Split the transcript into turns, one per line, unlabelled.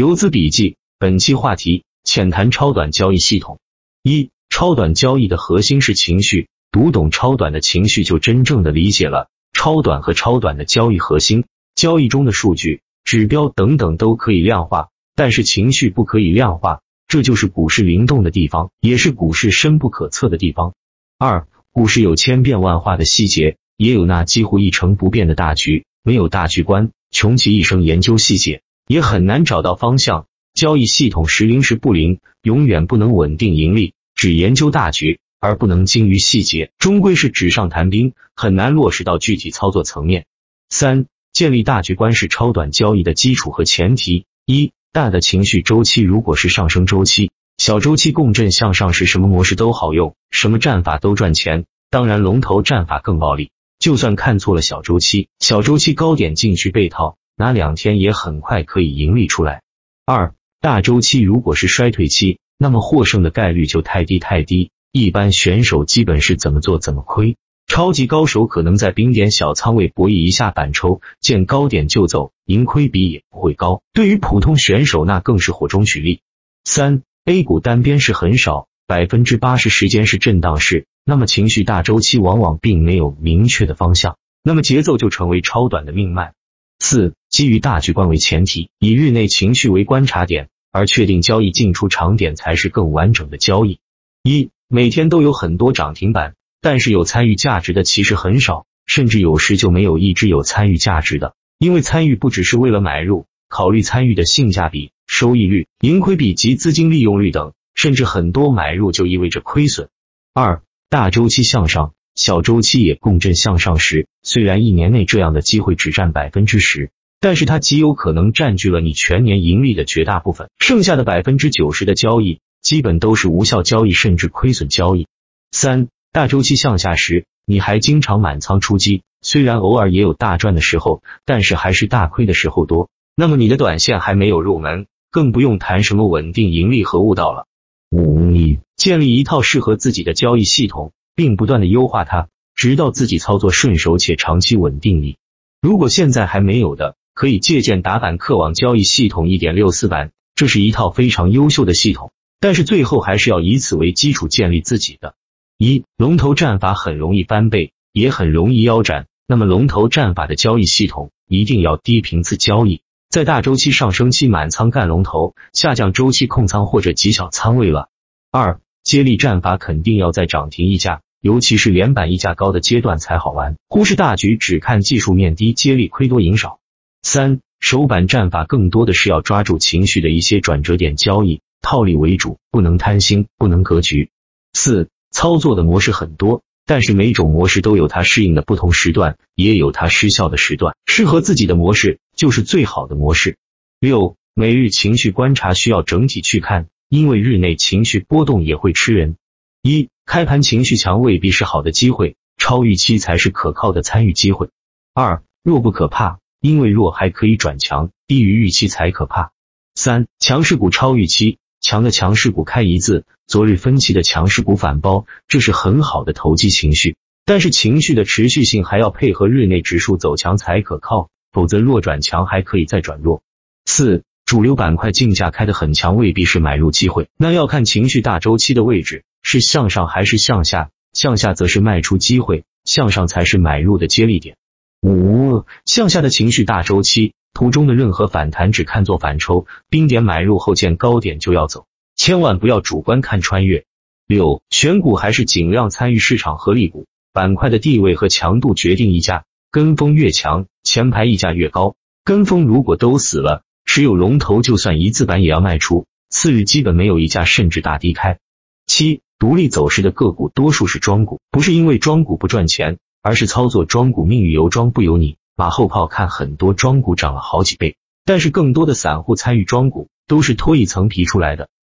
游资笔记，本期话题：浅谈超短交易系统。一、超短交易的核心是情绪，读懂超短的情绪，就真正的理解了超短和超短的交易核心。交易中的数据、指标等等都可以量化，但是情绪不可以量化，这就是股市灵动的地方，也是股市深不可测的地方。二、股市有千变万化的细节，也有那几乎一成不变的大局。没有大局观，穷其一生研究细节。也很难找到方向，交易系统时灵时不灵，永远不能稳定盈利。只研究大局而不能精于细节，终归是纸上谈兵，很难落实到具体操作层面。三、建立大局观是超短交易的基础和前提。一、大的情绪周期如果是上升周期，小周期共振向上时，什么模式都好用，什么战法都赚钱。当然，龙头战法更暴利。就算看错了小周期，小周期高点进去被套。拿两天也很快可以盈利出来。二大周期如果是衰退期，那么获胜的概率就太低太低。一般选手基本是怎么做怎么亏，超级高手可能在冰点小仓位博弈一下板抽，见高点就走，盈亏比也不会高。对于普通选手，那更是火中取栗。三 A 股单边是很少，百分之八十时间是震荡市，那么情绪大周期往往并没有明确的方向，那么节奏就成为超短的命脉。四基于大局观为前提，以日内情绪为观察点，而确定交易进出场点才是更完整的交易。一每天都有很多涨停板，但是有参与价值的其实很少，甚至有时就没有一只有参与价值的。因为参与不只是为了买入，考虑参与的性价比、收益率、盈亏比及资金利用率等，甚至很多买入就意味着亏损。二大周期向上。小周期也共振向上时，虽然一年内这样的机会只占百分之十，但是它极有可能占据了你全年盈利的绝大部分。剩下的百分之九十的交易，基本都是无效交易，甚至亏损交易。三大周期向下时，你还经常满仓出击，虽然偶尔也有大赚的时候，但是还是大亏的时候多。那么你的短线还没有入门，更不用谈什么稳定盈利和悟道了。五建立一套适合自己的交易系统。并不断的优化它，直到自己操作顺手且长期稳定力。如果现在还没有的，可以借鉴打板客网交易系统一点六四版，这是一套非常优秀的系统。但是最后还是要以此为基础建立自己的。一龙头战法很容易翻倍，也很容易腰斩。那么龙头战法的交易系统一定要低频次交易，在大周期上升期满仓干龙头，下降周期控仓或者极小仓位了。二接力战法肯定要在涨停溢价。尤其是连板溢价高的阶段才好玩，忽视大局，只看技术面低，接力亏多赢少。三首板战法更多的是要抓住情绪的一些转折点交易，套利为主，不能贪心，不能格局。四操作的模式很多，但是每种模式都有它适应的不同时段，也有它失效的时段，适合自己的模式就是最好的模式。六每日情绪观察需要整体去看，因为日内情绪波动也会吃人。一开盘情绪强未必是好的机会，超预期才是可靠的参与机会。二弱不可怕，因为弱还可以转强，低于预期才可怕。三强势股超预期，强的强势股开一字，昨日分歧的强势股反包，这是很好的投机情绪。但是情绪的持续性还要配合日内指数走强才可靠，否则弱转强还可以再转弱。四主流板块竞价开的很强，未必是买入机会，那要看情绪大周期的位置。是向上还是向下？向下则是卖出机会，向上才是买入的接力点。五向下的情绪大周期图中的任何反弹只看作反抽，冰点买入后见高点就要走，千万不要主观看穿越。六选股还是尽量参与市场合力股，板块的地位和强度决定溢价，跟风越强，前排溢价越高。跟风如果都死了，持有龙头就算一字板也要卖出，次日基本没有溢价，甚至大低开。七独立走势的个股多数是庄股，不是因为庄股不赚钱，而是操作庄股命运由庄不由你。马后炮看很多庄股涨了好几倍，但是更多的散户参与庄股都是脱一层皮出来的。